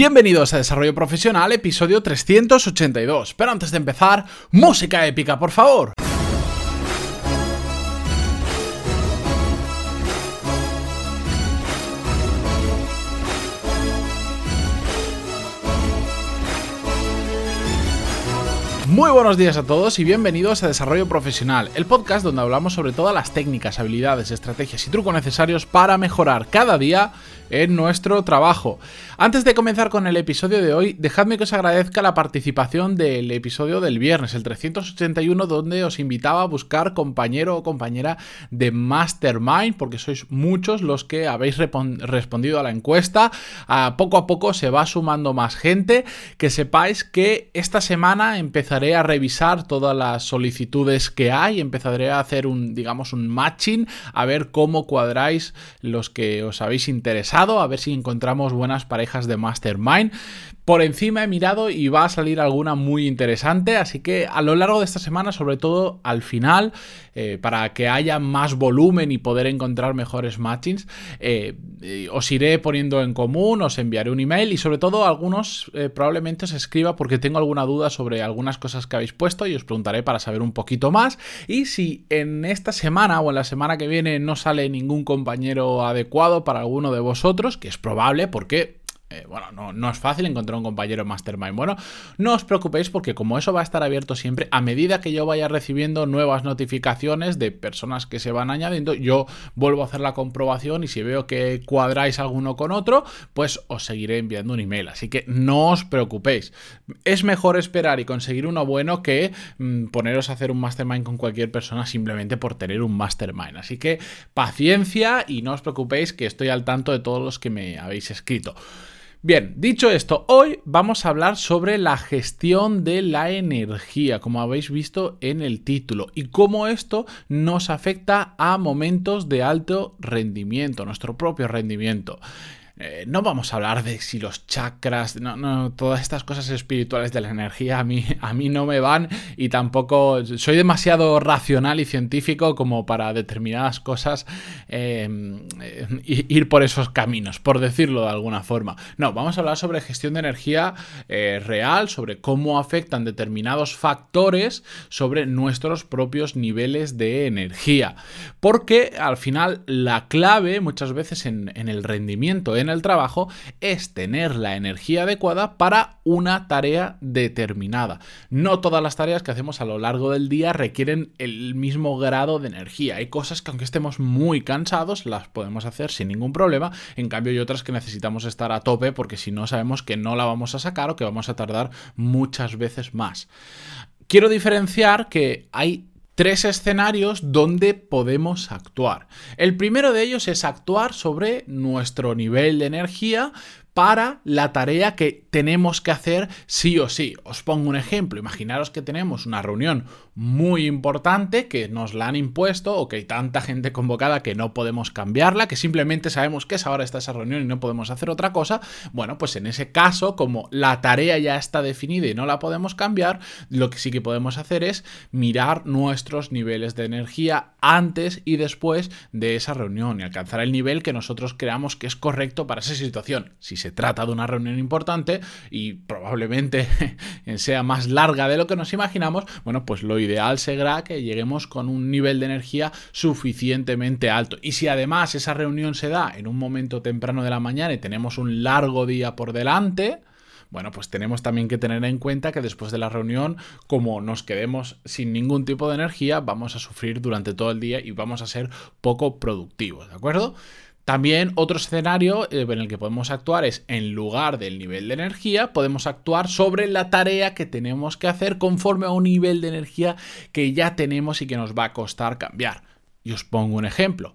Bienvenidos a Desarrollo Profesional, episodio 382. Pero antes de empezar, música épica, por favor. Muy buenos días a todos y bienvenidos a Desarrollo Profesional, el podcast donde hablamos sobre todas las técnicas, habilidades, estrategias y trucos necesarios para mejorar cada día en nuestro trabajo. Antes de comenzar con el episodio de hoy, dejadme que os agradezca la participación del episodio del viernes, el 381, donde os invitaba a buscar compañero o compañera de Mastermind, porque sois muchos los que habéis respondido a la encuesta. A poco a poco se va sumando más gente. Que sepáis que esta semana empezaré a revisar todas las solicitudes que hay, empezaré a hacer un, digamos, un matching, a ver cómo cuadráis los que os habéis interesado a ver si encontramos buenas parejas de Mastermind. Por encima he mirado y va a salir alguna muy interesante, así que a lo largo de esta semana, sobre todo al final, eh, para que haya más volumen y poder encontrar mejores matchings, eh, eh, os iré poniendo en común, os enviaré un email y sobre todo algunos probablemente os escriba porque tengo alguna duda sobre algunas cosas que habéis puesto y os preguntaré para saber un poquito más. Y si en esta semana o en la semana que viene no sale ningún compañero adecuado para alguno de vosotros, que es probable porque eh, bueno, no, es fácil encontrar un compañero Mastermind. Bueno, no os preocupéis porque como eso va a estar abierto siempre, a medida que yo vaya recibiendo nuevas notificaciones de personas que se van añadiendo, yo vuelvo a hacer la comprobación y si veo que cuadráis alguno con otro, pues os seguiré enviando un email. Así que no os preocupéis. Es mejor esperar y conseguir uno bueno que mm, poneros a hacer un Mastermind con cualquier persona simplemente por tener un Mastermind. Así que paciencia y no os preocupéis que estoy al tanto de todos los que me habéis escrito. Bien, dicho esto, hoy vamos a hablar sobre la gestión de la energía, como habéis visto en el título, y cómo esto nos afecta a momentos de alto rendimiento, nuestro propio rendimiento. Eh, no vamos a hablar de si los chakras, no, no, todas estas cosas espirituales de la energía a mí, a mí no me van y tampoco soy demasiado racional y científico como para determinadas cosas em, eh, ir por esos caminos, por decirlo de alguna forma. No, vamos a hablar sobre gestión de energía eh, real, sobre cómo afectan determinados factores sobre nuestros propios niveles de energía. Porque al final la clave muchas veces en, el rendimiento, en el trabajo es tener la energía adecuada para una tarea determinada. No todas las tareas que hacemos a lo largo del día requieren el mismo grado de energía. Hay cosas que aunque estemos muy cansados las podemos hacer sin ningún problema. En cambio hay otras que necesitamos estar a tope porque si no sabemos que no la vamos a sacar o que vamos a tardar muchas veces más. Quiero diferenciar que hay tres escenarios donde podemos actuar. El primero de ellos es actuar sobre nuestro nivel de energía para la tarea que tenemos que hacer sí o sí. Os pongo un ejemplo. Imaginaros que tenemos una reunión muy importante que nos la han impuesto o que hay tanta gente convocada que no podemos cambiarla, que simplemente sabemos que es ahora está esa reunión y no podemos hacer otra cosa. Bueno, pues en ese caso, como la tarea ya está definida y no la podemos cambiar, lo que sí que podemos hacer es mirar nuestros niveles de energía antes y después de esa reunión y alcanzar el nivel que nosotros creamos que es correcto para esa situación. Si se trata de una reunión importante y probablemente sea más larga de lo que nos imaginamos, bueno, pues lo ideal será que lleguemos con un nivel de energía suficientemente alto. Y si además esa reunión se da en un momento temprano de la mañana y tenemos un largo día por delante, bueno, pues tenemos también que tener en cuenta que después de la reunión, como nos quedemos sin ningún tipo de energía, vamos a sufrir durante todo el día y vamos a ser poco productivos, ¿de acuerdo? También otro escenario eh, en el que podemos actuar es, en lugar del nivel de energía, podemos actuar sobre la tarea que tenemos que hacer conforme a un nivel de energía que ya tenemos y que nos va a costar cambiar. Y os pongo un ejemplo.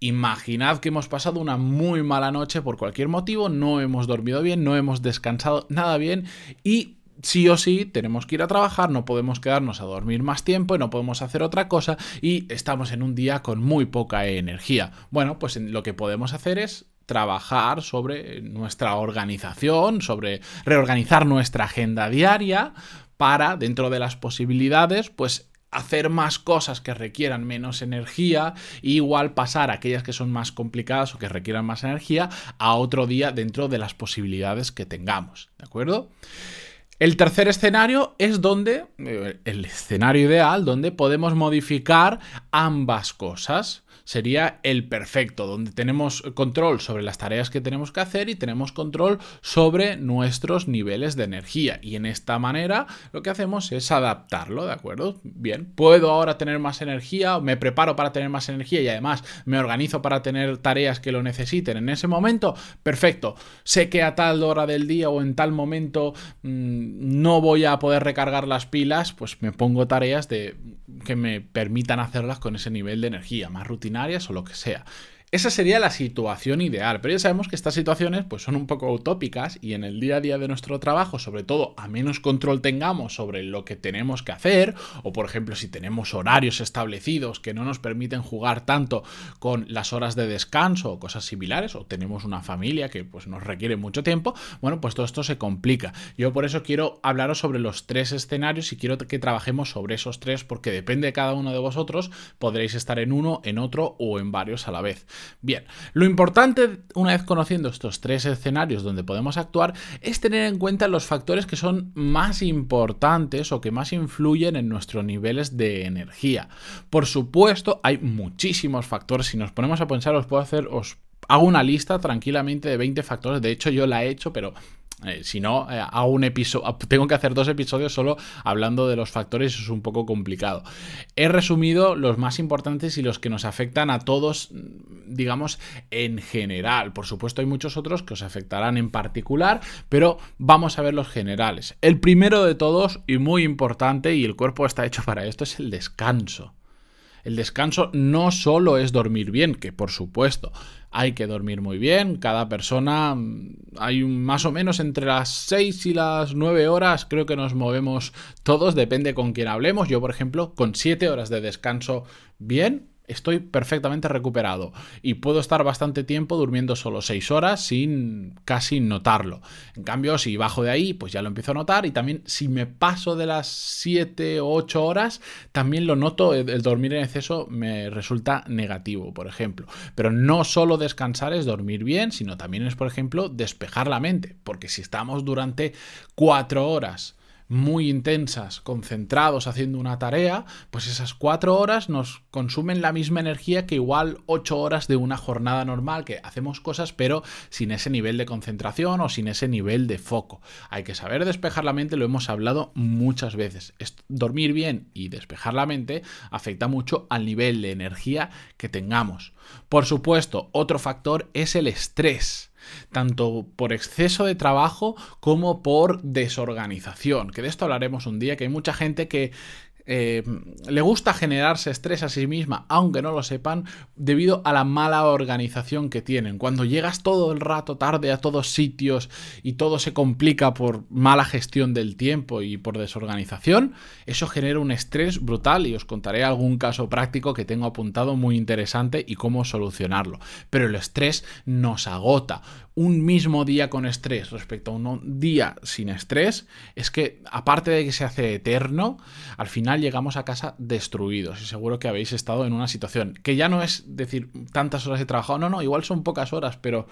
Imaginad que hemos pasado una muy mala noche por cualquier motivo, no hemos dormido bien, no hemos descansado nada bien y sí o sí tenemos que ir a trabajar, no podemos quedarnos a dormir más tiempo y no podemos hacer otra cosa y estamos en un día con muy poca energía. Bueno, pues lo que podemos hacer es trabajar sobre nuestra organización, sobre reorganizar nuestra agenda diaria para, dentro de las posibilidades, pues hacer más cosas que requieran menos energía e igual pasar aquellas que son más complicadas o que requieran más energía a otro día dentro de las posibilidades que tengamos, ¿de acuerdo? El tercer escenario es donde, eh, el escenario ideal, donde podemos modificar ambas cosas sería el perfecto, donde tenemos control sobre las tareas que tenemos que hacer y tenemos control sobre nuestros niveles de energía. Y en esta manera lo que hacemos es adaptarlo, ¿de acuerdo? Bien, puedo ahora tener más energía, me preparo para tener más energía y además me organizo para tener tareas que lo necesiten en ese momento. Perfecto, sé que a tal hora del día o en tal momento mmm, no voy a poder recargar las pilas, pues me pongo tareas de que me permitan hacerlas con ese nivel de energía, más rutinarias o lo que sea. Esa sería la situación ideal, pero ya sabemos que estas situaciones pues, son un poco utópicas y en el día a día de nuestro trabajo, sobre todo a menos control tengamos sobre lo que tenemos que hacer, o por ejemplo si tenemos horarios establecidos que no nos permiten jugar tanto con las horas de descanso o cosas similares, o tenemos una familia que pues, nos requiere mucho tiempo, bueno, pues todo esto se complica. Yo por eso quiero hablaros sobre los tres escenarios y quiero que trabajemos sobre esos tres porque depende de cada uno de vosotros, podréis estar en uno, en otro o en varios a la vez. Bien, lo importante, una vez conociendo estos tres escenarios donde podemos actuar, es tener en cuenta los factores que son más importantes o que más influyen en nuestros niveles de energía. Por supuesto, hay muchísimos factores. Si nos ponemos a pensar, os puedo hacer, os hago una lista tranquilamente de 20 factores. De hecho, yo la he hecho, pero eh, si no, eh, hago un episodio, tengo que hacer dos episodios solo hablando de los factores, es un poco complicado. He resumido los más importantes y los que nos afectan a todos, digamos, en general. Por supuesto, hay muchos otros que os afectarán en particular, pero vamos a ver los generales. El primero de todos, y muy importante, y el cuerpo está hecho para esto, es el descanso. El descanso no solo es dormir bien, que por supuesto hay que dormir muy bien, cada persona mm, hay más o menos entre las 6 y las 9 horas creo que nos movemos todos, depende con quién hablemos. Yo por ejemplo con 7 horas de descanso bien, estoy perfectamente recuperado y puedo estar bastante tiempo durmiendo solo 6 horas sin casi notarlo. En cambio, si bajo de ahí, pues ya lo empiezo a notar y también si me paso de las 7 o 8 horas, también lo noto, el dormir en exceso me resulta negativo, por ejemplo. Pero no solo descansar es dormir bien, sino también es, por ejemplo, despejar la mente, porque si estamos durante 4 horas muy intensas, concentrados haciendo una tarea, pues esas cuatro horas nos consumen la misma energía que igual ocho horas de una jornada normal, que hacemos cosas pero sin ese nivel de concentración o sin ese nivel de foco. Hay que saber despejar la mente, lo hemos hablado muchas veces. Dormir bien y despejar la mente afecta mucho al nivel de energía que tengamos. Por supuesto, otro factor es el estrés tanto por exceso de trabajo como por desorganización, que de esto hablaremos un día, que hay mucha gente que eh, le gusta generarse estrés a sí misma, aunque no lo sepan, debido a la mala organización que tienen. Cuando llegas todo el rato tarde a todos sitios y todo se complica por mala gestión del tiempo y por desorganización, eso genera un estrés brutal y os contaré algún caso práctico que tengo apuntado muy interesante y cómo solucionarlo. Pero el estrés nos agota un mismo día con estrés respecto a un día sin estrés, es que aparte de que se hace eterno, al final llegamos a casa destruidos. Y seguro que habéis estado en una situación que ya no es decir tantas horas he trabajado, no, no, igual son pocas horas, pero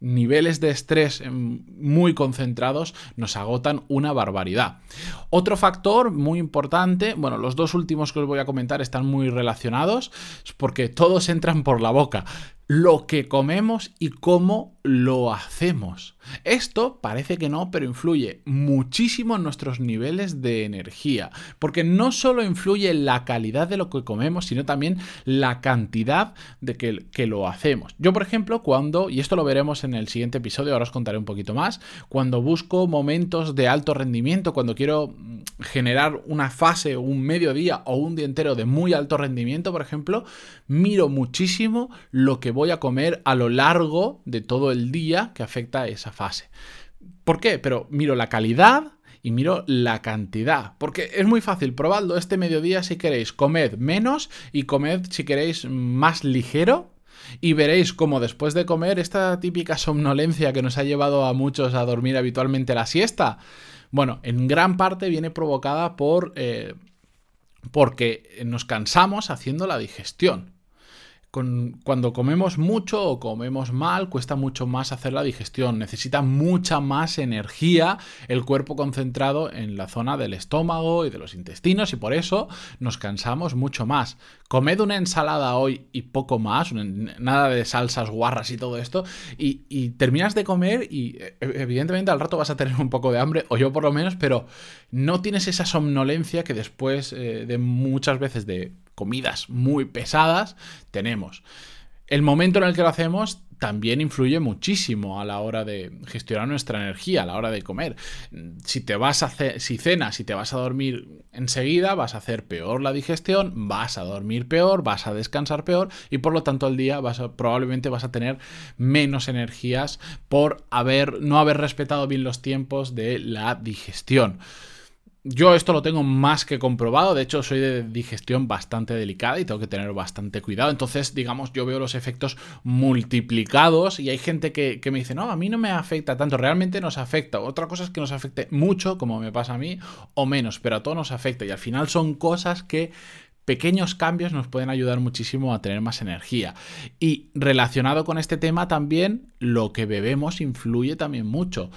niveles de estrés muy concentrados nos agotan una barbaridad. Otro factor muy importante, bueno, los dos últimos que os voy a comentar están muy relacionados, porque todos entran por la boca lo que comemos y cómo lo hacemos. Esto parece que no, pero influye muchísimo en nuestros niveles de energía, porque no solo influye en la calidad de lo que comemos, sino también la cantidad de que, que, lo hacemos. Yo, por ejemplo, cuando, y esto lo veremos en el siguiente episodio, ahora os contaré un poquito más, cuando busco momentos de alto rendimiento, cuando quiero generar una fase, un mediodía o un día entero de muy alto rendimiento, por ejemplo, miro muchísimo lo que voy a comer a lo largo de todo el día que afecta esa fase. ¿Por qué? Pero miro la calidad y miro la cantidad. Porque es muy fácil, probadlo este mediodía si queréis, comed menos y comed si queréis más ligero. Y veréis como después de comer esta típica somnolencia que nos ha llevado a muchos a dormir habitualmente la siesta, bueno, en gran parte viene provocada por... Eh, porque nos cansamos haciendo la digestión cuando comemos mucho o comemos mal, cuesta mucho más hacer la digestión. Necesita mucha más energía el cuerpo concentrado en la zona del estómago y de los intestinos y por eso nos cansamos mucho más. Comed una ensalada hoy y poco más, nada de salsas guarras y todo esto, y, terminas de comer y e, evidentemente al rato vas a tener un poco de hambre, o yo por lo menos, pero no tienes esa somnolencia que después eh, de muchas veces de comidas muy pesadas tenemos. El momento en el que lo hacemos también influye muchísimo a la hora de gestionar nuestra energía, a la hora de comer. Si te vas a si cenas y te vas a dormir enseguida, vas a hacer peor la digestión, vas a dormir peor, vas a descansar peor y por lo tanto al día probablemente vas a tener menos energías por haber no haber respetado bien los tiempos de la digestión. Yo esto lo tengo más que comprobado, de hecho soy de digestión bastante delicada y tengo que tener bastante cuidado, entonces digamos yo veo los efectos multiplicados y hay gente que, me dice, no, a mí no me afecta tanto, realmente nos afecta, otra cosa es que nos afecte mucho, como me pasa a mí, o menos, pero a todos nos afecta y al final son cosas que pequeños cambios nos pueden ayudar muchísimo a tener más energía. Y relacionado con este tema también, lo que bebemos influye también mucho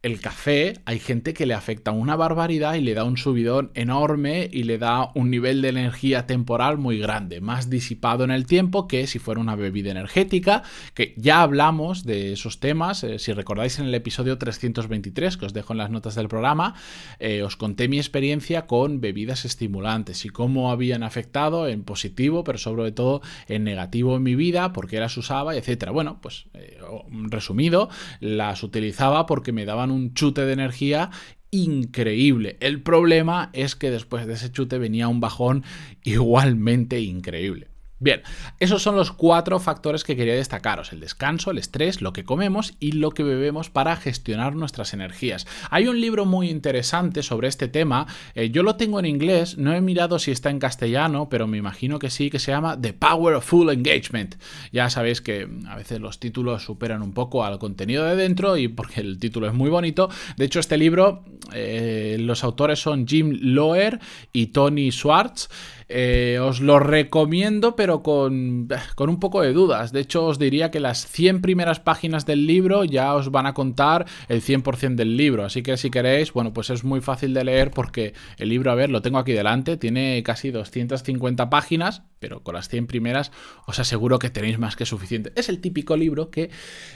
el café hay gente que le afecta una barbaridad y le da un subidón enorme y le da un nivel de energía temporal muy grande, más disipado en el tiempo que si fuera una bebida energética, que ya hablamos de esos temas, eh, si recordáis en el episodio 323 que os dejo en las notas del programa, eh, os conté mi experiencia con bebidas estimulantes y cómo habían afectado en positivo, pero sobre todo en negativo en mi vida, porque las usaba, etcétera. Bueno, pues eh, resumido, las utilizaba porque me daban un chute de energía increíble. El problema es que después de ese chute venía un bajón igualmente increíble. Bien, esos son los cuatro factores que quería destacaros, el descanso, el estrés, lo que comemos y lo que bebemos para gestionar nuestras energías. Hay un libro muy interesante sobre este tema, eh, yo lo tengo en inglés, no he mirado si está en castellano, pero me imagino que sí, que se llama The Power of Full Engagement. Ya sabéis que a veces los títulos superan un poco al contenido de dentro y porque el título es muy bonito. De hecho, este libro, eh, los autores son Jim Loer y Tony Schwartz. Eh, os lo recomiendo, pero con, con, un poco de dudas. De hecho, os diría que las 100 primeras páginas del libro ya os van a contar el 100% del libro. Así que si queréis, bueno, pues es muy fácil de leer porque el libro, a ver, lo tengo aquí delante, tiene casi 250 páginas, pero con las 100 primeras os aseguro que tenéis más que suficiente. Es el típico libro que,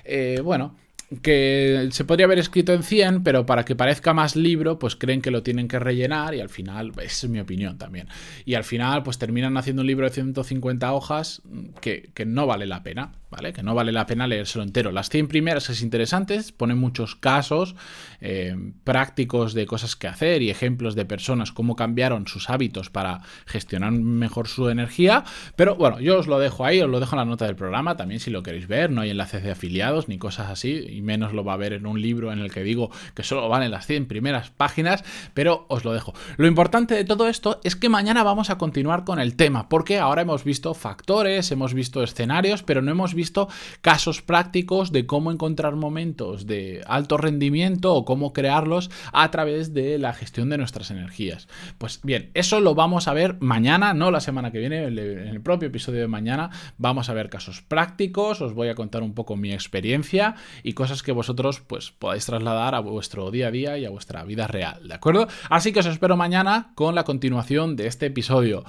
eh, bueno, que se podría haber escrito en 100, pero para que parezca más libro, pues creen que lo tienen que rellenar y al final, esa es mi opinión también. Y al final, pues terminan haciendo un libro de 150 hojas que, que no vale la pena. ¿Vale? Que no vale la pena leérselo entero. Las 100 primeras es interesantes, pone muchos casos eh, prácticos de cosas que hacer y ejemplos de personas, cómo cambiaron sus hábitos para gestionar mejor su energía. Pero bueno, yo os lo dejo ahí, os lo dejo en la nota del programa, también si lo queréis ver, no hay enlaces de afiliados ni cosas así, y menos lo va a ver en un libro en el que digo que solo valen las 100 primeras páginas, pero os lo dejo. Lo importante de todo esto es que mañana vamos a continuar con el tema, porque ahora hemos visto factores, hemos visto escenarios, pero no hemos visto visto casos prácticos de cómo encontrar momentos de alto rendimiento o cómo crearlos a través de la gestión de nuestras energías. Pues bien, eso lo vamos a ver mañana, no la semana que viene, en el propio episodio de mañana vamos a ver casos prácticos, os voy a contar un poco mi experiencia y cosas que vosotros pues podáis trasladar a vuestro día a día y a vuestra vida real, ¿de acuerdo? Así que os espero mañana con la continuación de este episodio.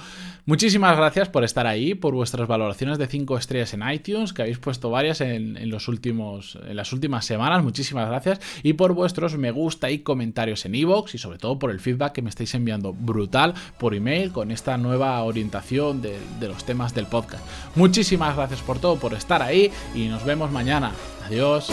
Muchísimas gracias por estar ahí, por vuestras valoraciones de 5 estrellas en iTunes, habéis puesto varias en, los últimos, en las últimas semanas. Muchísimas gracias. Y por vuestros me gusta y comentarios en iVoox y sobre todo por el feedback que me estáis enviando brutal por email con esta nueva orientación de, de los temas del podcast. Muchísimas gracias por todo, por estar ahí y nos vemos mañana. Adiós.